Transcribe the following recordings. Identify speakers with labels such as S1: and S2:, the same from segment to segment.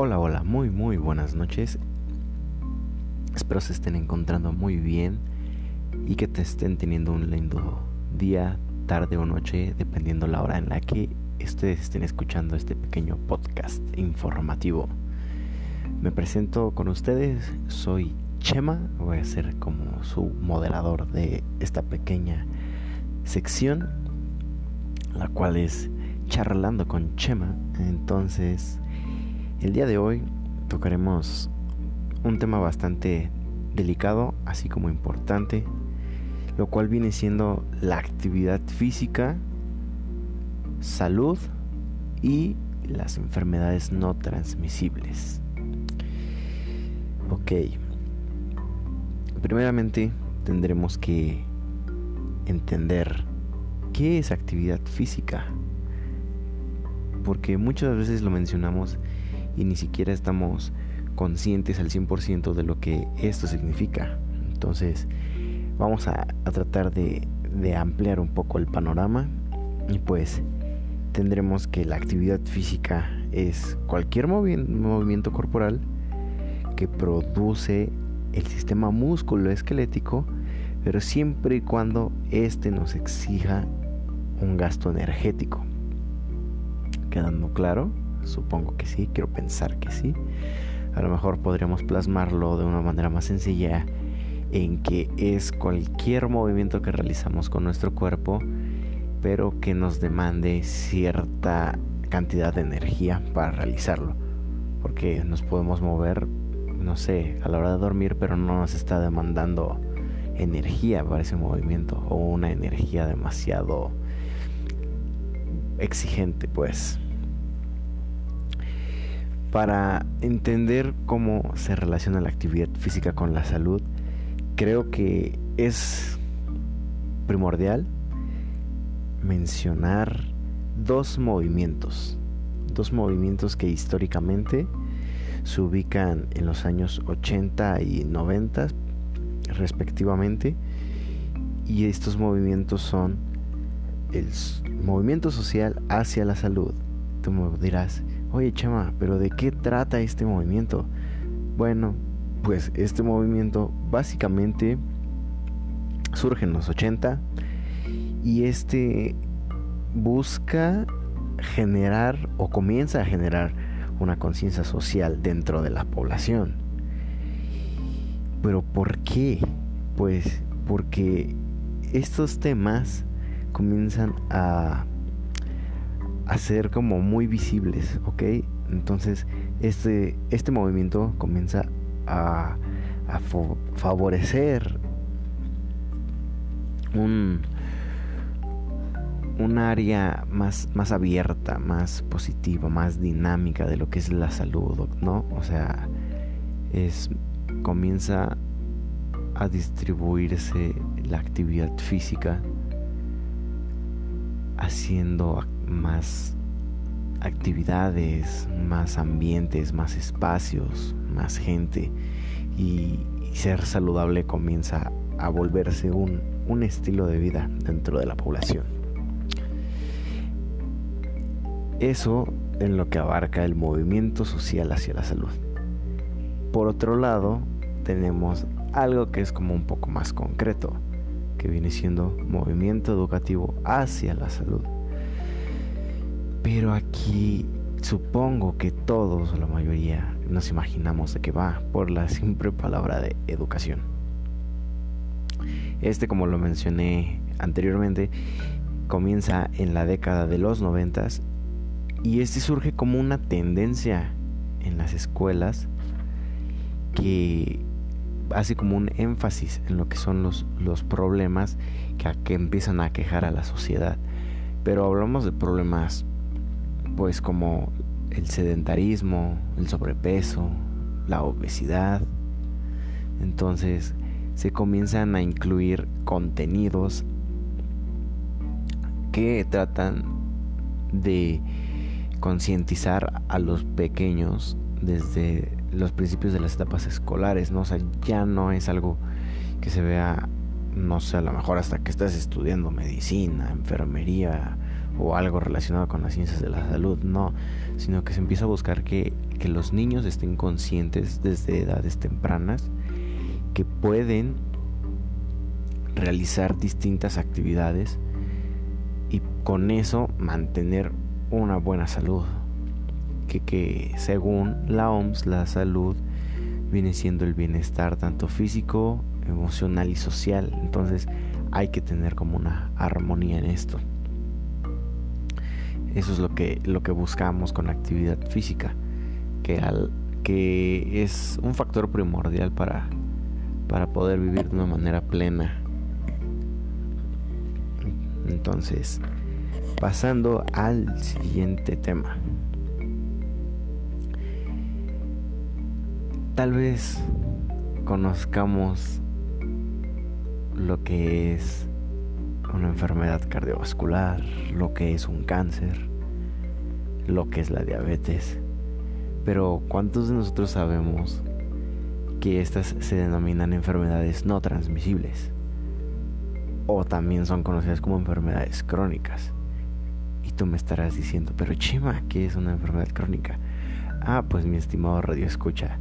S1: Hola, hola, muy, muy buenas noches. Espero se estén encontrando muy bien y que te estén teniendo un lindo día, tarde o noche, dependiendo la hora en la que ustedes estén escuchando este pequeño podcast informativo. Me presento con ustedes, soy Chema, voy a ser como su moderador de esta pequeña sección, la cual es charlando con Chema. Entonces, el día de hoy tocaremos un tema bastante delicado, así como importante, lo cual viene siendo la actividad física, salud y las enfermedades no transmisibles. Ok, primeramente tendremos que entender qué es actividad física, porque muchas veces lo mencionamos y ni siquiera estamos conscientes al 100% de lo que esto significa. Entonces vamos a, tratar de, ampliar un poco el panorama y pues tendremos que la actividad física es cualquier movimiento corporal que produce el sistema músculo esquelético, pero siempre y cuando éste nos exija un gasto energético. ¿Quedando claro? Supongo que sí, quiero pensar que sí. A lo mejor podríamos plasmarlo de una manera más sencilla en que es cualquier movimiento que realizamos con nuestro cuerpo, pero que nos demande cierta cantidad de energía para realizarlo. Porque nos podemos mover, no sé, a la hora de dormir, pero no nos está demandando energía para ese movimiento o una energía demasiado exigente, pues para entender cómo se relaciona la actividad física con la salud, creo que es primordial mencionar dos movimientos, dos movimientos que históricamente se ubican en los años 80 y 90 respectivamente y estos movimientos son el movimiento social hacia la salud. Tú me dirás, Oye Chema, pero ¿de qué trata este movimiento? Bueno, pues este movimiento básicamente surge en los 80 y este busca generar o comienza a generar una conciencia social dentro de la población. Pero ¿por qué? Pues porque estos temas comienzan a a ser como muy visibles, ¿ok? Entonces este, este movimiento comienza a, a favorecer un, un área más, más abierta, más positiva, más dinámica de lo que es la salud, ¿no? O sea, es comienza a distribuirse la actividad física haciendo más actividades, más ambientes, más espacios, más gente y, ser saludable comienza a volverse un, un estilo de vida dentro de la población. Eso en lo que abarca el movimiento social hacia la salud. Por otro lado, tenemos algo que es como un poco más concreto, que viene siendo movimiento educativo hacia la salud. Pero aquí supongo que todos la mayoría nos imaginamos de qué va por la simple palabra de educación. Este, como lo mencioné anteriormente, comienza en la década de los noventas y este surge como una tendencia en las escuelas que hace como un énfasis en lo que son los, los problemas que, que empiezan a quejar a la sociedad. Pero hablamos de problemas pues como el sedentarismo, el sobrepeso, la obesidad. Entonces se comienzan a incluir contenidos que tratan de concientizar a los pequeños desde los principios de las etapas escolares, ¿no? O ya no es algo que se vea, no sé, a lo mejor hasta que estás estudiando medicina, enfermería o algo relacionado con las ciencias de la salud, no, sino que se empieza a buscar que, que los niños estén conscientes desde edades tempranas que pueden realizar distintas actividades y con eso mantener una buena salud. Que, que según la OMS la salud viene siendo el bienestar tanto físico, emocional y social. Entonces hay que tener como una armonía en esto. Eso es lo que, lo que buscamos con actividad física, que, al, que es un factor primordial para, para poder vivir de una manera plena. Entonces, pasando al siguiente tema. Tal vez conozcamos lo que es una enfermedad cardiovascular, lo que es un cáncer, lo que es la diabetes. Pero ¿cuántos de nosotros sabemos que estas se denominan enfermedades no transmisibles? O también son conocidas como enfermedades crónicas. Y tú me estarás diciendo, pero Chima, ¿qué es una enfermedad crónica? Ah, pues mi estimado radio escucha,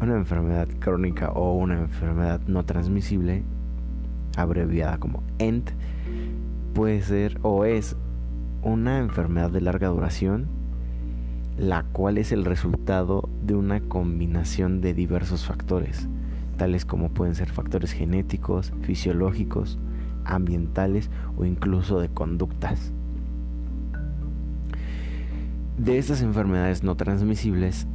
S1: una enfermedad crónica o una enfermedad no transmisible, abreviada como ENT, puede ser o es una enfermedad de larga duración, la cual es el resultado de una combinación de diversos factores, tales como pueden ser factores genéticos, fisiológicos, ambientales o incluso de conductas. De estas enfermedades no transmisibles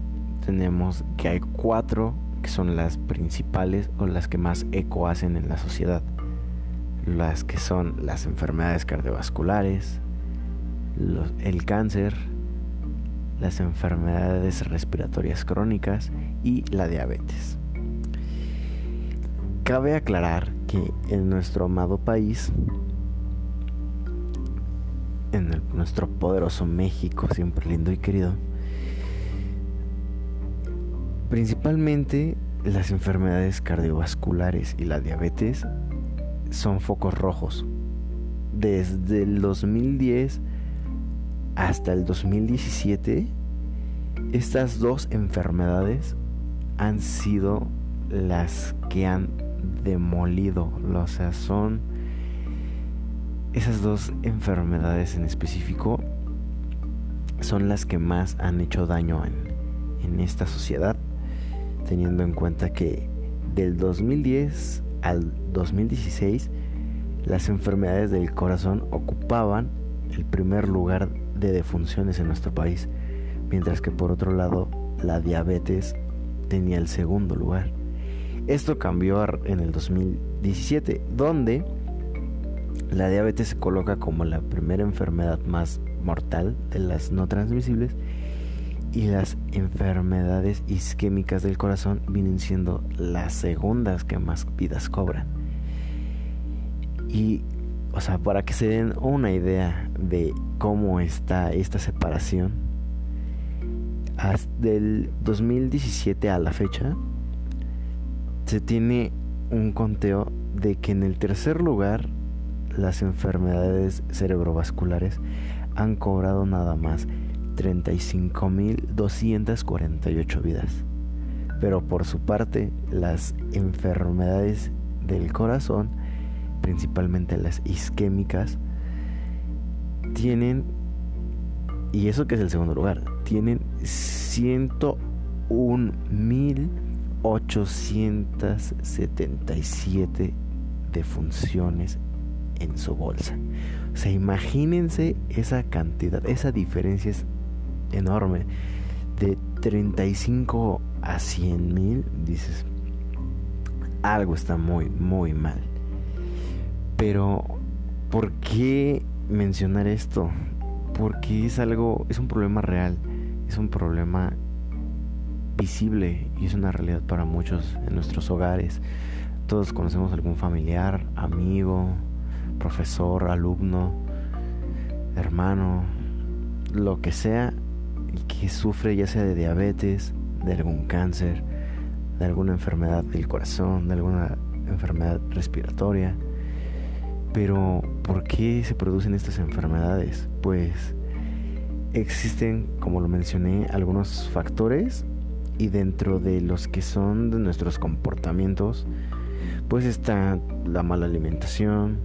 S1: tenemos que hay cuatro que son las principales o las que más eco hacen en la sociedad. Las que son las enfermedades cardiovasculares, el cáncer, las enfermedades respiratorias crónicas y la diabetes. Cabe aclarar que en nuestro amado país, en nuestro poderoso México, siempre lindo y querido, Principalmente las enfermedades cardiovasculares y la diabetes son focos rojos. Desde el 2010 hasta el 2017, estas dos enfermedades han sido las que han demolido, o sea, son esas dos enfermedades en específico son las que más han hecho daño en, en esta sociedad teniendo en cuenta que del 2010 al 2016 las enfermedades del corazón ocupaban el primer lugar de defunciones en nuestro país, mientras que por otro lado la diabetes tenía el segundo lugar. Esto cambió en el 2017, donde la diabetes se coloca como la primera enfermedad más mortal de las no transmisibles y las enfermedades isquémicas del corazón vienen siendo las segundas que más vidas cobran. Y, o sea, para que se den una idea de cómo está esta separación, hasta el 2017 a la fecha, se tiene un conteo de que en el tercer lugar las enfermedades cerebrovasculares han cobrado nada más 35.248 vidas. Pero por su parte, las enfermedades del corazón, principalmente las isquémicas, tienen, y eso que es el segundo lugar, tienen 101.877 defunciones en su bolsa. O sea, imagínense esa cantidad, esa diferencia es enorme. De 35 a 100 mil, dices, algo está muy, muy mal. Pero, ¿por qué mencionar esto? Porque es algo, es un problema real, es un problema visible y es una realidad para muchos en nuestros hogares. Todos conocemos algún familiar, amigo, profesor, alumno, hermano, lo que sea, que sufre ya sea de diabetes, de algún cáncer, de alguna enfermedad del corazón, de alguna enfermedad respiratoria. Pero ¿por qué se producen estas enfermedades? Pues existen, como lo mencioné, algunos factores y dentro de los que son de nuestros comportamientos, pues está la mala alimentación,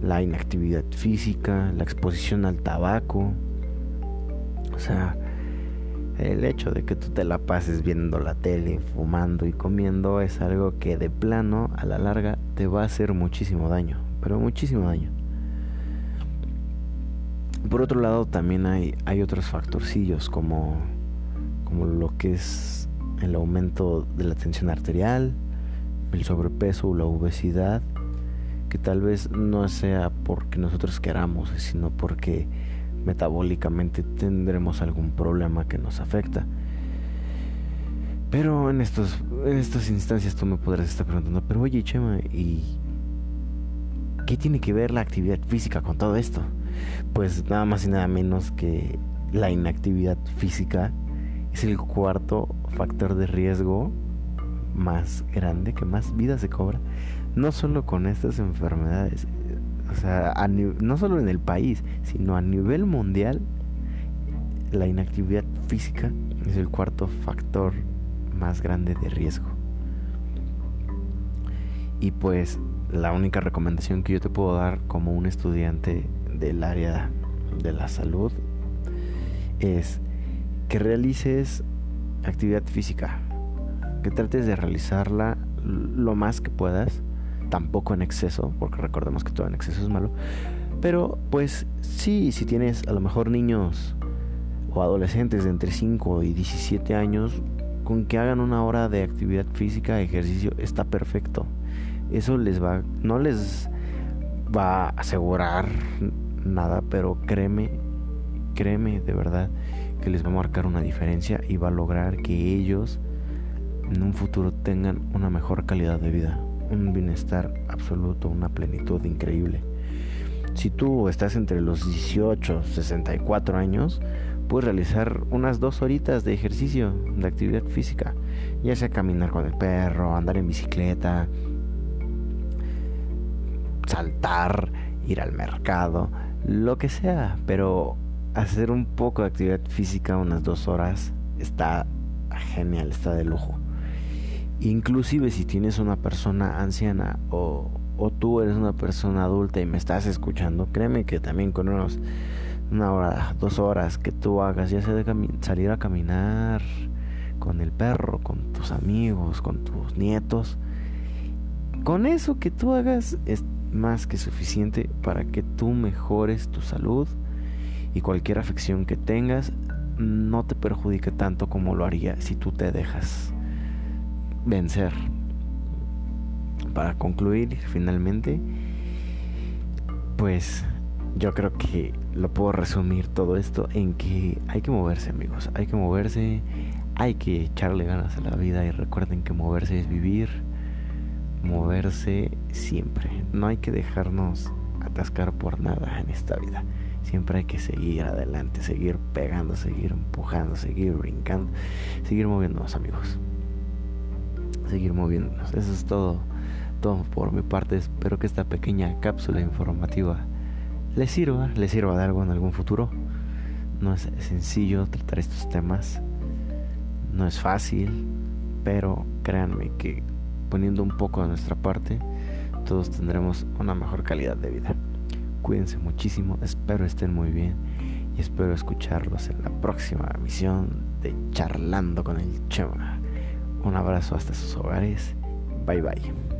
S1: la inactividad física, la exposición al tabaco. O sea, el hecho de que tú te la pases viendo la tele, fumando y comiendo es algo que de plano a la larga te va a hacer muchísimo daño, pero muchísimo daño. Por otro lado también hay, hay otros factorcillos como, como lo que es el aumento de la tensión arterial, el sobrepeso o la obesidad, que tal vez no sea porque nosotros queramos, sino porque metabólicamente tendremos algún problema que nos afecta. Pero en estos en estas instancias tú me podrás estar preguntando, pero oye Chema, ¿y qué tiene que ver la actividad física con todo esto? Pues nada más y nada menos que la inactividad física es el cuarto factor de riesgo más grande, que más vida se cobra, no solo con estas enfermedades, o sea, no solo en el país, sino a nivel mundial, la inactividad física es el cuarto factor más grande de riesgo. Y pues la única recomendación que yo te puedo dar como un estudiante del área de la salud es que realices actividad física, que trates de realizarla lo más que puedas, tampoco en exceso, porque recordemos que todo en exceso es malo, pero pues sí, si tienes a lo mejor niños o adolescentes de entre 5 y 17 años, con que hagan una hora de actividad física, ejercicio, está perfecto. Eso les va, no les va a asegurar nada, pero créeme, créeme de verdad que les va a marcar una diferencia y va a lograr que ellos en un futuro tengan una mejor calidad de vida, un bienestar absoluto, una plenitud increíble. Si tú estás entre los 18 y 64 años, puedes realizar unas dos horitas de ejercicio, de actividad física, ya sea caminar con el perro, andar en bicicleta, saltar, ir al mercado, lo que sea, pero hacer un poco de actividad física unas dos horas está genial, está de lujo. Inclusive si tienes una persona anciana o, tú eres una persona adulta y me estás escuchando, créeme que también con unos una hora, dos horas que tú hagas, ya sea de salir a caminar con el perro, con tus amigos, con tus nietos, con eso que tú hagas más que suficiente para que tú mejores tu salud y cualquier afección que tengas no te perjudique tanto como lo haría si tú te dejas vencer. Para concluir finalmente, pues yo creo que lo puedo resumir todo esto en que hay que moverse amigos, hay que moverse, hay que echarle ganas a la vida y recuerden que moverse es vivir, moverse siempre, no hay que dejarnos atascar por nada en esta vida. Siempre hay que seguir adelante, seguir pegando, seguir empujando, seguir brincando, seguir moviéndonos, amigos. Seguir moviéndonos. Eso es todo, todo por mi parte. Espero que esta pequeña cápsula informativa les sirva, les sirva de algo en algún futuro. No es sencillo tratar estos temas. No es fácil, pero créanme que poniendo un poco de nuestra parte, todos tendremos una mejor calidad de vida. Cuídense muchísimo, espero estén muy bien y espero escucharlos en la próxima emisión de Charlando con el Chema. Un abrazo hasta sus hogares. Bye bye.